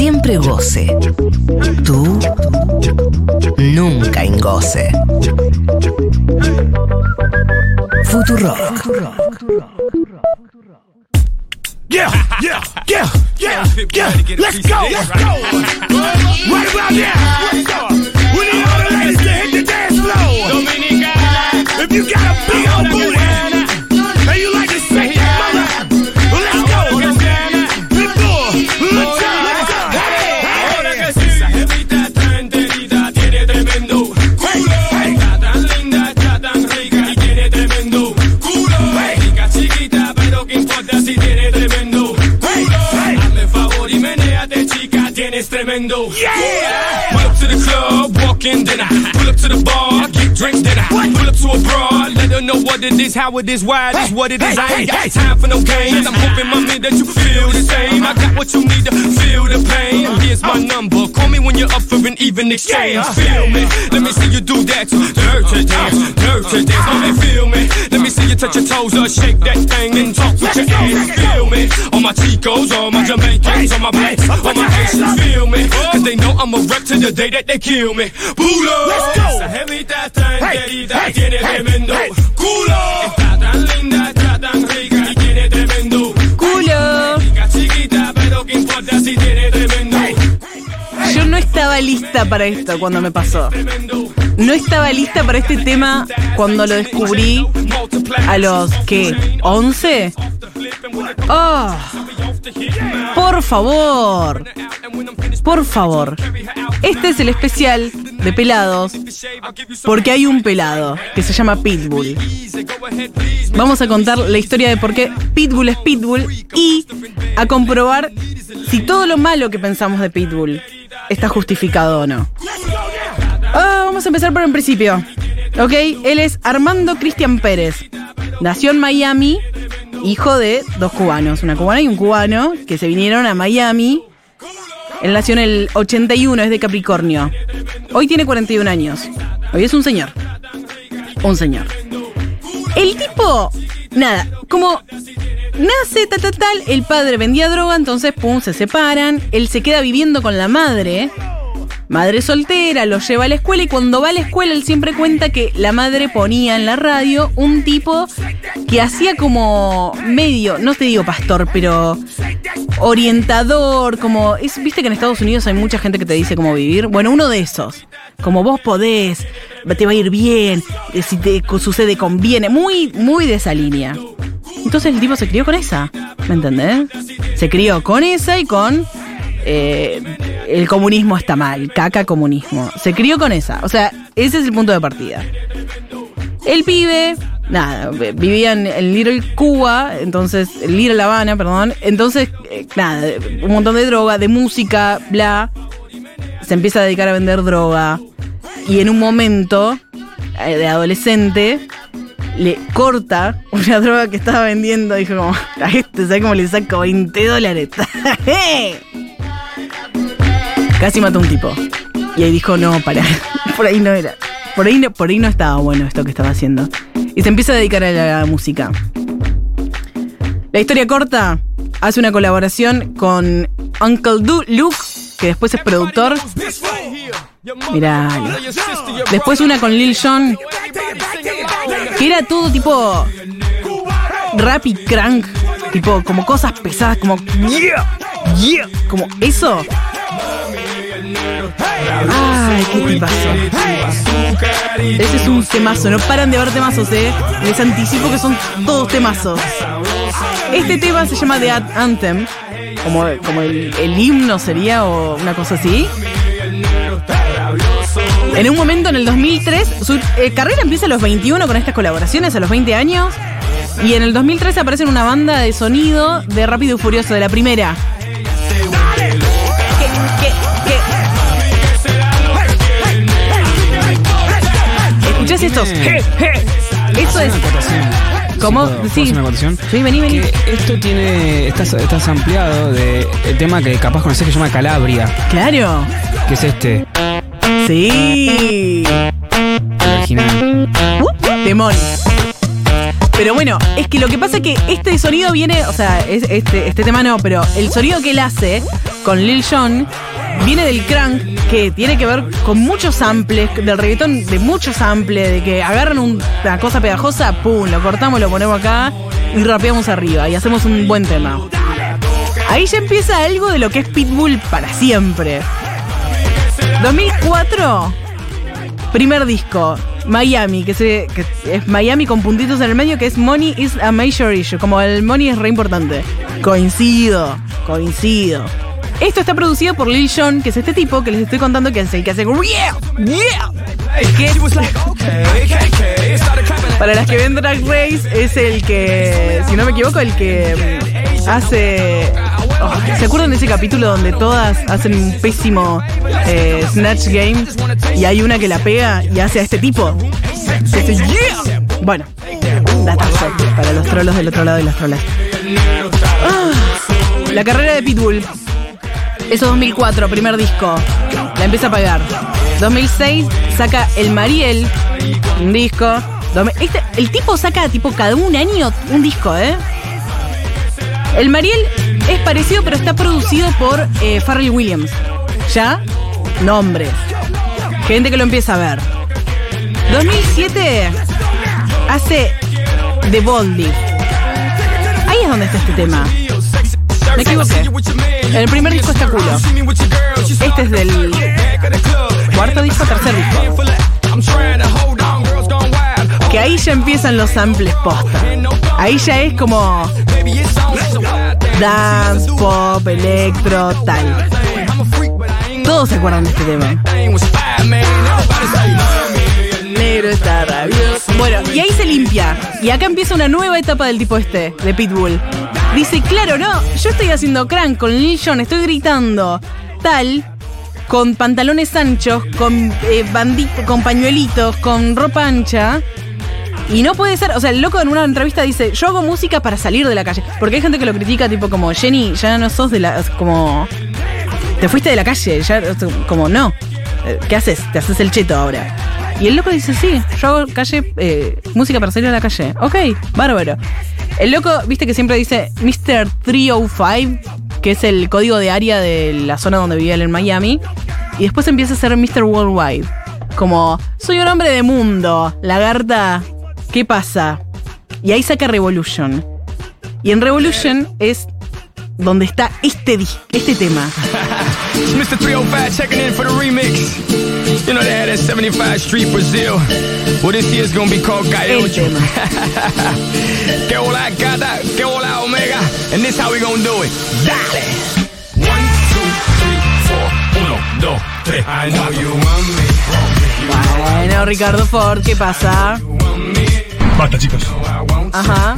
Siempre goce. Tú nunca engoce. Futurock. Yeah, yeah, yeah, yeah, yeah. Let's go, let's go. Right about now. We need all the ladies to hit the dance floor. If you got a big old booty tienes tremendo culo. Pull up to the club, walk in, then I know what it is, how it is, why it is, what it is. I ain't got time for no games. I'm hoping, mommy, that you feel the same. I got what you need to feel the pain. Here's my number. Call me when you're up for an even exchange. Feel me? Let me see you do that. Dirty dance, dirty dance. Let me feel me? Let me see you touch your toes or shake that thing and talk with your ass. Feel me? All my Chicos, all my Jamaicans, all my blacks, all my Haitians. Feel me? Cause they know I'm a wreck to the day that they kill me. Pulo. Let's go. Esa jevita está enterita, tiene tremendo lista para esto cuando me pasó. No estaba lista para este tema cuando lo descubrí a los que 11. Oh, por favor, por favor. Este es el especial de pelados porque hay un pelado que se llama Pitbull. Vamos a contar la historia de por qué Pitbull es Pitbull y a comprobar si todo lo malo que pensamos de Pitbull está justificado o no. Ah, vamos a empezar por el principio. Ok, él es Armando Cristian Pérez. Nació en Miami, hijo de dos cubanos, una cubana y un cubano, que se vinieron a Miami. Él nació en el 81, es de Capricornio. Hoy tiene 41 años. Hoy es un señor. Un señor. El tipo, nada, como nace tal, tal, tal, el padre vendía droga, entonces, pum, se separan, él se queda viviendo con la madre, madre soltera, lo lleva a la escuela y cuando va a la escuela él siempre cuenta que la madre ponía en la radio un tipo que hacía como medio, no te digo pastor, pero orientador, como, es, viste que en Estados Unidos hay mucha gente que te dice cómo vivir, bueno, uno de esos, como vos podés, te va a ir bien, si te sucede conviene, muy, muy de esa línea. Entonces el tipo se crió con esa, ¿me entendés? Se crió con esa y con eh, el comunismo está mal, caca comunismo. Se crió con esa, o sea, ese es el punto de partida. El pibe, nada, vivía en, en Little Cuba, entonces, en Little La Habana, perdón. Entonces, eh, nada, un montón de droga, de música, bla. Se empieza a dedicar a vender droga. Y en un momento eh, de adolescente, le corta una droga que estaba vendiendo. Dijo como, a este, ¿sabes cómo le saco 20 dólares? Casi mató a un tipo. Y ahí dijo, no, para, por ahí no era. Por ahí no, por ahí no estaba bueno esto que estaba haciendo. Y se empieza a dedicar a la música. La historia corta hace una colaboración con Uncle Du- Luke, que después es productor. Mirá. Después una con Lil Jon, que era todo tipo rap y crank, tipo como cosas pesadas, como como eso. Ay, qué tipazo. Ese es un temazo, no paran de ver temazos, eh. Les anticipo que son todos temazos. Este tema se llama The Anthem, como, como el, el himno sería o una cosa así. En un momento, en el 2003, su eh, carrera empieza a los 21 con estas colaboraciones, a los 20 años. Y en el 2003 aparece en una banda de sonido de Rápido y Furioso, de la primera. ¿Escuchás estos? Je, je. Eso es. ¿Cómo? ¿Puedo- puedo Sí. hacer una acotación? Sí, vení, vení. Que esto tiene. Estás, estás ampliado de el tema que capaz conocés que se llama Calabria, Claro. que es este, Sí. original. Pero bueno, es que lo que pasa es que este sonido viene, o sea, es- este, este tema no, pero el sonido que él hace con Lil Jon viene del crank que tiene que ver con muchos samples, del reggaetón de muchos samples, de que agarran un- una cosa pegajosa, pum, lo cortamos, lo ponemos acá y rapeamos arriba y hacemos un buen tema. Ahí ya empieza algo de lo que es Pitbull para siempre. 2004, primer disco, Miami, que, se, que es Miami con puntitos en el medio, que es Money is a Major Issue, como el money es re importante. Coincido, coincido. Esto está producido por Lil Jon, que es este tipo que les estoy contando que es el que hace yeah, yeah. Que- para las que ven Drag Race es el que, si no me equivoco, el que hace... ¿Se acuerdan de ese capítulo donde todas hacen un pésimo eh, Snatch Game y hay una que la pega y hace a este tipo? Bueno, datazo para los trolos del otro lado y las trolas. Ah, la carrera de Pitbull. Eso 2004, primer disco. La empieza a pagar. 2006 saca El Mariel, un disco. Este- el tipo saca tipo cada un año un disco, ¿eh? El Mariel es parecido, pero está producido por eh, Pharrell Williams. ¿Ya? Nombres. Gente que lo empieza a ver. 2007 hace The Boldy. Ahí es donde está este tema. Me equivoqué. El primer disco está culo. Este es del cuarto disco, tercer disco. Que ahí ya empiezan los samples posta. Ahí ya es como dance, pop, electro, tal. Todos se acuerdan de este tema. Negro está rabioso. Bueno, y ahí se limpia. Y acá empieza una nueva etapa del tipo este, de Pitbull. Dice, claro, no, yo estoy haciendo crank con Lil Jon, estoy gritando tal, con pantalones anchos, con eh, con pañuelitos, con ropa ancha. Y no puede ser, o sea, el loco en una entrevista dice, yo hago música para salir de la calle. Porque hay gente que lo critica, tipo como, Jenny, ya no sos de la, como, te fuiste de la calle, ya, como, no. Eh, ¿Qué haces? Te haces el cheto ahora. Y el loco dice, sí, yo hago calle, eh, música para salir a la calle. Ok, bárbaro. El loco, viste que siempre dice Mr. 305, que es el código de área de la zona donde vivía él en Miami. Y después empieza a ser Mr. Worldwide. Como, soy un hombre de mundo, lagarta, ¿qué pasa? Y ahí saca Revolution. Y en Revolution es donde está este, este tema. Mr. 305 checking in for the remix. You know they had that 75 Street Brazil. Well, this year's gonna be called Gaiocho. que hola gata, que hola omega. And this how we gonna do it. Dale. One, two, three, four. Uno, dos, tres. I know you want me. Bueno, Ricardo Ford, ¿qué pasa? Ajá.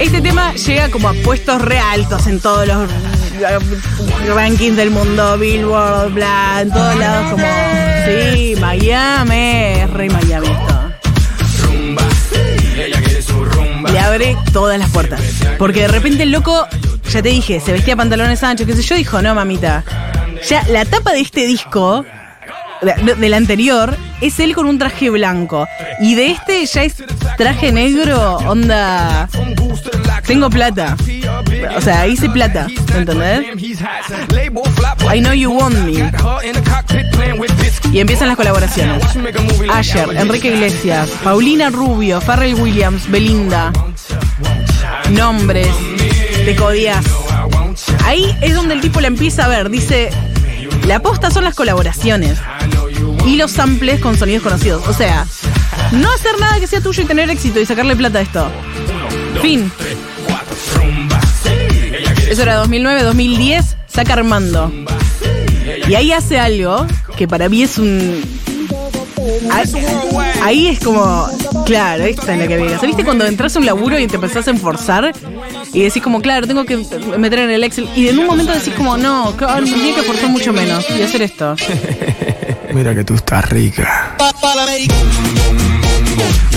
Este tema llega como a puestos re altos en todos los rankings del mundo, Billboard, bla, en todos lados como, sí, Miami, re Miami esto. Le abre todas las puertas. Porque de repente el loco, ya te dije, se vestía pantalones anchos, qué sé yo, dijo, no, mamita. Ya la tapa de este disco, de- del anterior, es él con un traje blanco. Y de este ya es traje negro, onda... Tengo plata. O sea, hice plata, ¿entendés? I know you want me. Y empiezan las colaboraciones. Asher, Enrique Iglesias, Paulina Rubio, Pharrell Williams, Belinda. Nombres, te codías. Ahí es donde el tipo la empieza a ver. Dice, la aposta son las colaboraciones y los samples con sonidos conocidos. O sea, no hacer nada que sea tuyo y tener éxito y sacarle plata a esto. Fin. Eso era 2009, 2010, saca Armando. Y ahí hace algo que para mí es un... Ahí, es como, claro, esta es la que vengas. ¿Viste cuando entras a un laburo y te empezás a enforzar? Y decís como, claro, tengo que meter en el Excel. Y en un momento decís como, no, claro, tendría que esforzar mucho menos y hacer esto. Mira que tú estás rica.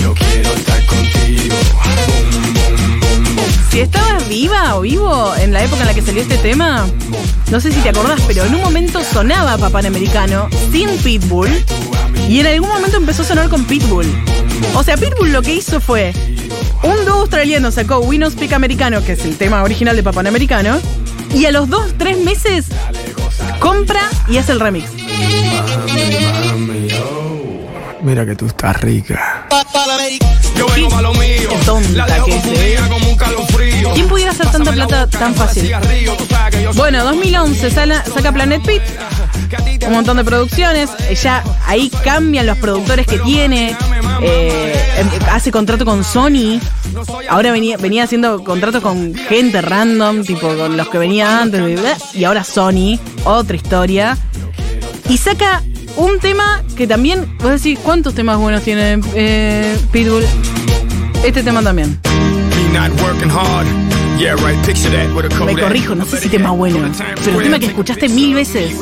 Yo quiero estar contigo. Si estabas viva o vivo en la época en la que salió este tema, no sé si te acordás, pero en un momento sonaba Papá Americano sin Pitbull Y en algún momento empezó a sonar con Pitbull. O sea, Pitbull lo que hizo fue. Un dúo australiano sacó We No Americano, que es el tema original de Papanamericano. Y a los dos, tres meses compra y hace el remix. Mira que tú estás rica. Yo vengo lo mío. Qué tonta La dejo que es, confundida como un calofrío. ¿Quién pudiera hacer tanta plata tan fácil? Bueno, 2011 sala- saca Planet Pit, un montón de producciones. Ya ahí cambian los productores que tiene. eh, em- hace contrato con Sony. Ahora venía, venía haciendo contratos con gente random, tipo con los que venía antes. y ahora Sony, otra historia. Y saca un tema que también, vos decís, ¿cuántos temas buenos tiene eh, Pitbull? Este tema también. Me not working hard. Yeah, right, picture that with a Me Kodak. corrijo, no sé si tema bueno, pero el tema que escuchaste mil veces.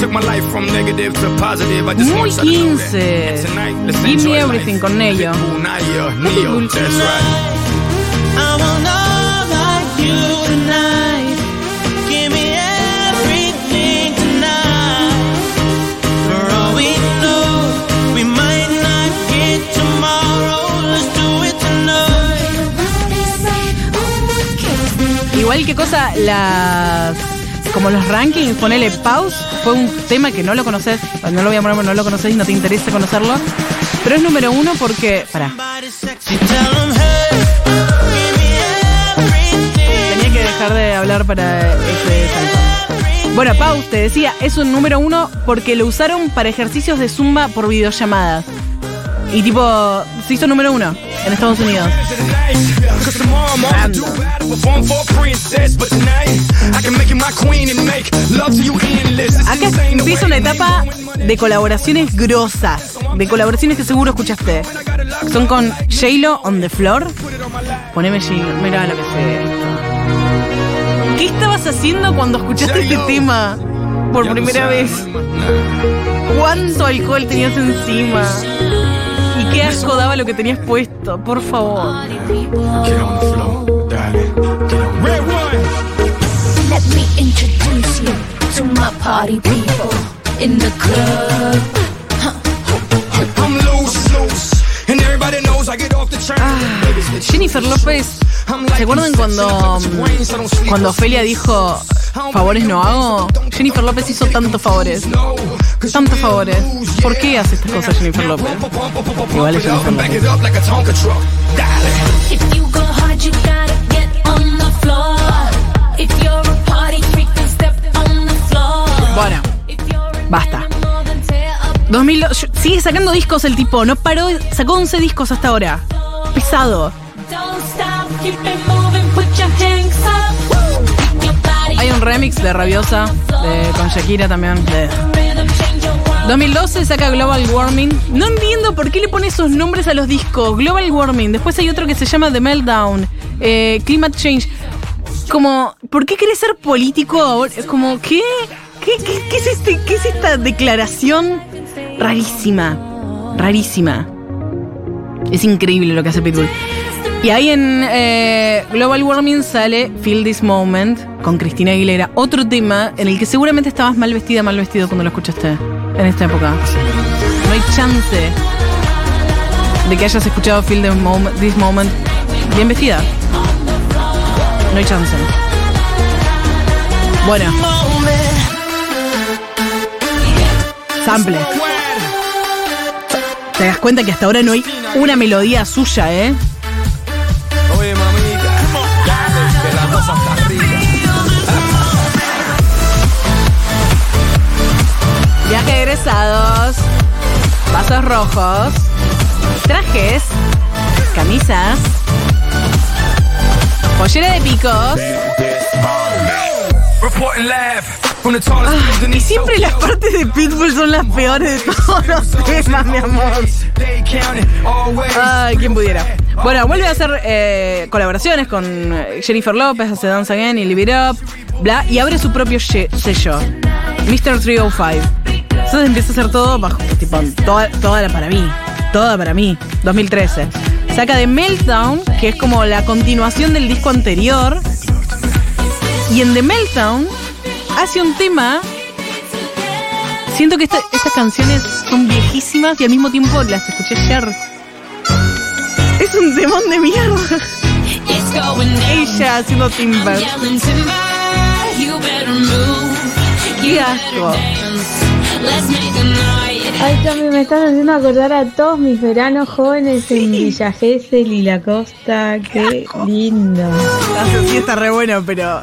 Took my life from negative to positive. I just Muy want you to know that. 15. And tonight, let's Give me everything con Nello. Igual que cosa, las. Como los rankings, ponele pause, fue un tema que no lo conoces, no lo voy a poner, no lo conoces y no te interesa conocerlo. Pero es número uno porque. Everything. tenía que dejar de hablar para este. Bueno, pause, te decía, es un número uno porque lo usaron para ejercicios de zumba por videollamadas. Y tipo, se hizo número uno en Estados Unidos. Acá empieza una etapa de colaboraciones grosas, de colaboraciones que seguro escuchaste. Son con J-Lo on the floor. Poneme J-Lo, mira lo que esto. ¿Qué estabas haciendo cuando escuchaste este tema por primera vez? ¿Cuánto alcohol tenías encima? ¿Y qué asco daba lo que tenías puesto? Por favor. Get on the floor, darling. Get on. Red one. Let me introduce you to my party people in the club. I'm loose, loose. And everybody knows I get off the train. Jennifer López, ¿se acuerdan cuando, cuando Ofelia dijo favores no hago? Jennifer López hizo tantos favores. Tantos favores. ¿Por qué hace estas cosas Jennifer López? Igual es Jennifer López. Bueno, basta. animal, then tear up 2000, yo- sigue sacando discos el tipo, no paró, sacó 11 discos hasta ahora. Pesado. Remix de Rabiosa, de, con Shakira también. de- rhythm, change your world. 2012 saca Global Warming. No entiendo por qué le pone esos nombres a los discos. Global Warming. Después hay otro que se llama The Meltdown. eh, Climate Change. Como, ¿por qué querés ser político ahora? Como, ¿qué? ¿Qué, qué, qué es este, ¿Qué es esta declaración rarísima? Rarísima. Es increíble lo que hace Pitbull. Y ahí en eh, Global Warming sale Feel This Moment con Cristina Aguilera. Otro tema en el que seguramente estabas mal vestida, mal vestido cuando lo escuchaste en esta época. No hay chance de que hayas escuchado Feel Moment- This Moment bien vestida. No hay chance. Bueno, sample. Te das cuenta que hasta ahora no hay una melodía suya, ¿eh? Egresados, vasos rojos, trajes, camisas, pollera de picos. Building Y siempre las partes de Pitbull son las peores de todos los temas, mi amor. Ay, quién pudiera. Bueno, vuelve a hacer eh, colaboraciones con eh, Jennifer López, hace Dance Again y Live It Up, bla, y abre su propio sello, Mr. 305. Entonces empieza a hacer todo bajo, tipo, toda, toda para mí, toda para mí, 2013. Saca de Meltdown, que es como la continuación del disco anterior, y en The Meltdown hace un tema. Siento que esta- estas canciones son viejísimas y al mismo tiempo las escuché ayer. Es un demon de mierda. Ella haciendo timber. Qué asco. Let's make a night. Ay, Cami, me están haciendo acordar a todos mis veranos jóvenes en Villa Gesell y la costa. Qué lindo. Sí está re bueno, pero.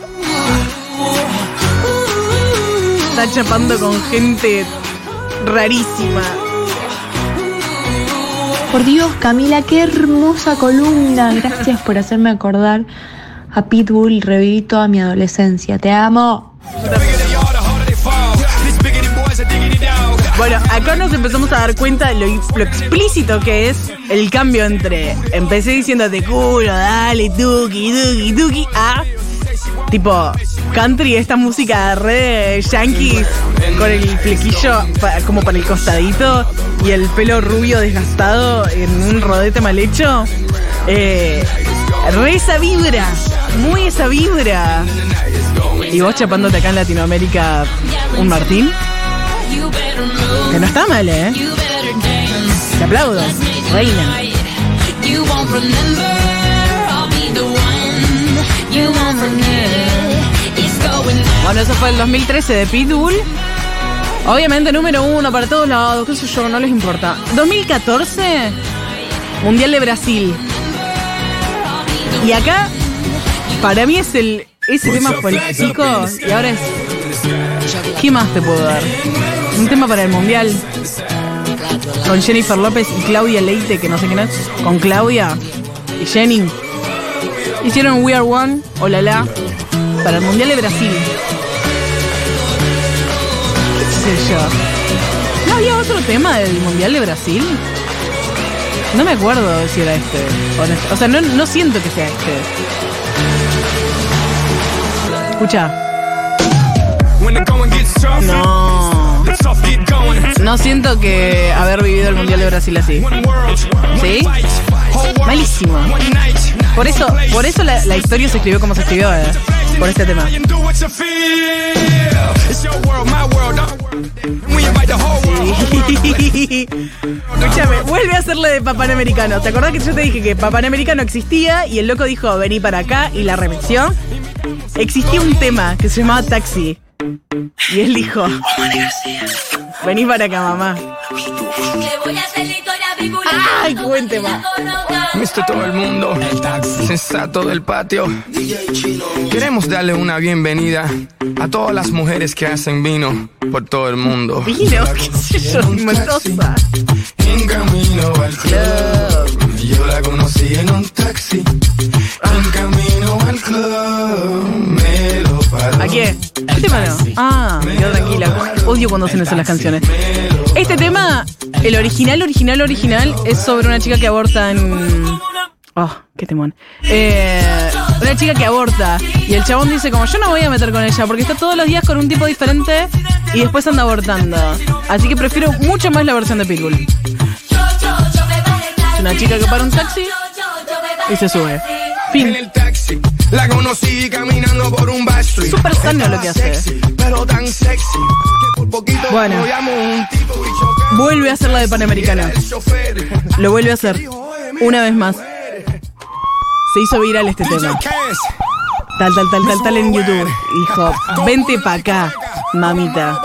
Está chapando con gente rarísima. Por Dios, Camila, qué hermosa columna. Gracias por hacerme acordar a Pitbull. Reviví toda mi adolescencia. Te amo. Bueno, acá nos empezamos a dar cuenta de lo, explícito que es el cambio entre empecé diciéndote culo, dale, tuki, tuki, tuki, a tipo country, esta música re yankees con el flequillo como para el costadito y el pelo rubio desgastado en un rodete mal hecho. Eh, re esa vibra, muy esa vibra. Y vos chapándote acá en Latinoamérica un Martín. Que no está mal, ¿eh? Te aplaudo, reina. Bueno, eso fue el 2013 de Pitbull. Obviamente número uno para todos lados, qué sé yo, no les importa. 2014, Mundial de Brasil. Y acá, para mí es el. Ese tema pico y ahora es. ¿Qué más te puedo dar? Un tema para el Mundial. Con Jennifer López y Claudia Leite, que no sé quién es. Con Claudia y Jenny. Hicieron We Are One, o la la, para el Mundial de Brasil. ¿Qué sé yo? ¿No había otro tema del Mundial de Brasil? No me acuerdo si era este. O sea, no, no siento que sea este. Escucha. No. No siento que haber vivido el Mundial de Brasil así. ¿Sí? Malísimo. Por eso, por eso la, historia se escribió como se escribió, eh, por este tema. Escúchame, vuelve a hacerle de Papanamericano. ¿Te acordás que yo te dije que Papanamericano existía y el loco dijo vení para acá y la remixó? Existía un tema que se llamaba Taxi. Y él dijo, vení para acá, mamá. Ay, tema. Mister todo el mundo, sensato del patio. Queremos darle una bienvenida a todas las mujeres que hacen vino por todo el mundo. Vino, qué sé yo, Mendoza. En camino al club, yo la conocí en un taxi. En camino ¿A qué? ¿Qué tema no? Ah, quedó tranquila. Odio cuando hacen eso las canciones. Este tema, el original, original, original, es sobre una chica que aborta en. Oh, qué temón. Eh, una chica que aborta. Y el chabón dice como yo no voy a meter con ella porque está todos los días con un tipo diferente y después anda abortando. Así que prefiero mucho más la versión de Pitbull. Es una chica que para un taxi y se sube. En Fin. La conocí caminando por un backstreet. Súper sano lo que hace. Sexy, pero tan sexy que por poquito Bueno. un tipo y. Vuelve a hacer la de Panamericana. Lo vuelve a hacer. Una vez más. Se hizo viral este tema. Tal, tal, tal, tal, tal en YouTube. Dijo, vente pa' acá, mamita.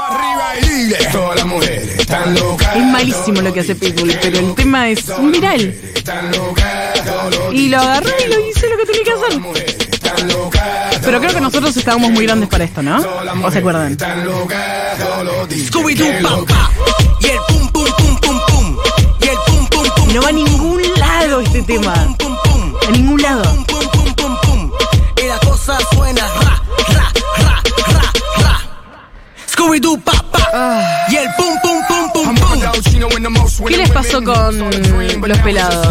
Es malísimo lo que hace Pitbull, pero el tema es viral. Y lo agarró y lo hizo lo que tenía que hacer. Pero creo que nosotros estábamos muy grandes para esto, ¿no? ¿O se acuerdan? Scooby-Doo, papá. Y el pum, pum, pum, pum, pum. Y el pum, pum, pum, No va a ningún lado este tema. A ningún lado. Pum, pum, pum, pum, pum. Y la cosa suena ra, ra, ra, ra, ra. Scooby-Doo, papá. Y el pum, pum. ¿Qué les pasó con los pelados?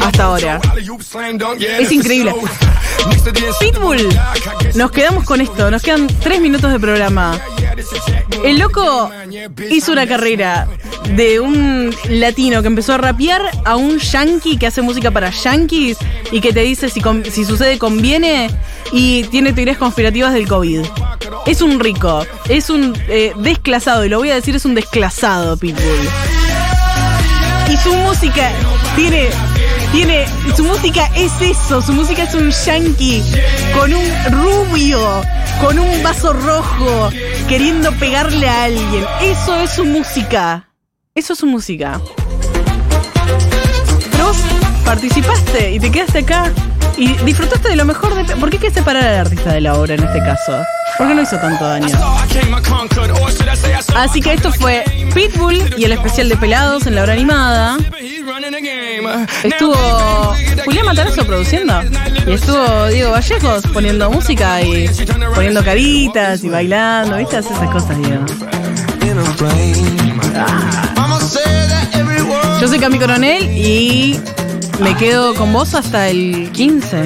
Hasta ahora. Es increíble. Pitbull, nos quedamos con esto, nos quedan tres minutos de programa. El loco hizo una carrera de un latino que empezó a rapear a un yankee que hace música para yankees y que te dice si, si sucede conviene y tiene teorías conspirativas del COVID. Es un rico, es un eh, desclasado, y lo voy a decir, es un desclasado Pitbull. Y su música tiene, tiene, su música es eso, su música es un yankee con un rubio, con un vaso rojo, queriendo pegarle a alguien. Eso es su música. Eso es su música. Pero vos participaste y te quedaste acá y disfrutaste de lo mejor de... ¿Por qué hay separar al artista de la obra en este caso? Porque no hizo tanto daño. Así que esto fue Pitbull y el especial de pelados en la hora animada. Estuvo Julián Matarazo produciendo. Y estuvo Diego Vallejos poniendo música y poniendo caritas y bailando. ¿Viste? Hace esas cosas, Diego. Yo soy Cami Coronel y me quedo con vos hasta el 15.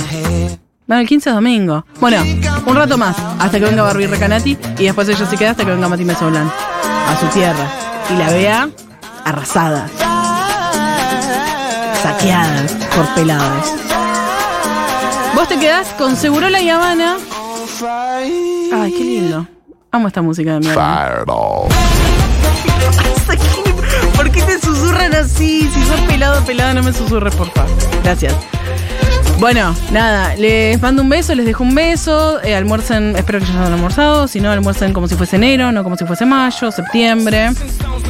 No, el 15 es domingo. Bueno, un rato más, hasta que venga Barbie Recanati y después ella se queda hasta que venga Mati Mesoblan a su tierra y la vea arrasada, saqueada por peladas. Vos te quedás con Segurola y Habana. Ay, qué lindo. Amo esta música de mierda. ¿Por qué te susurran así? Si sos pelado, pelada, no me susurres, por favor. Gracias. Bueno, nada, les mando un beso, les dejo un beso. eh, almuercen, espero que ya hayan almorzado. Si no, almuercen como si fuese enero, no como si fuese mayo, septiembre.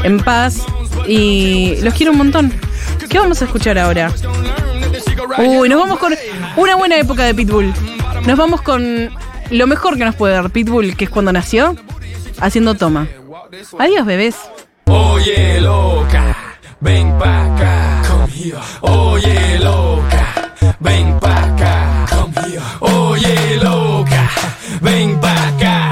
En paz. Y los quiero un montón. ¿Qué vamos a escuchar ahora? Uy, nos vamos con una buena época de Pitbull. Nos vamos con lo mejor que nos puede dar Pitbull, que es cuando nació, haciendo toma. Adiós, bebés. Oye, loca, ven pa' acá, Oye, loca, ven pa' acá, Oye, loca, ven pa' acá.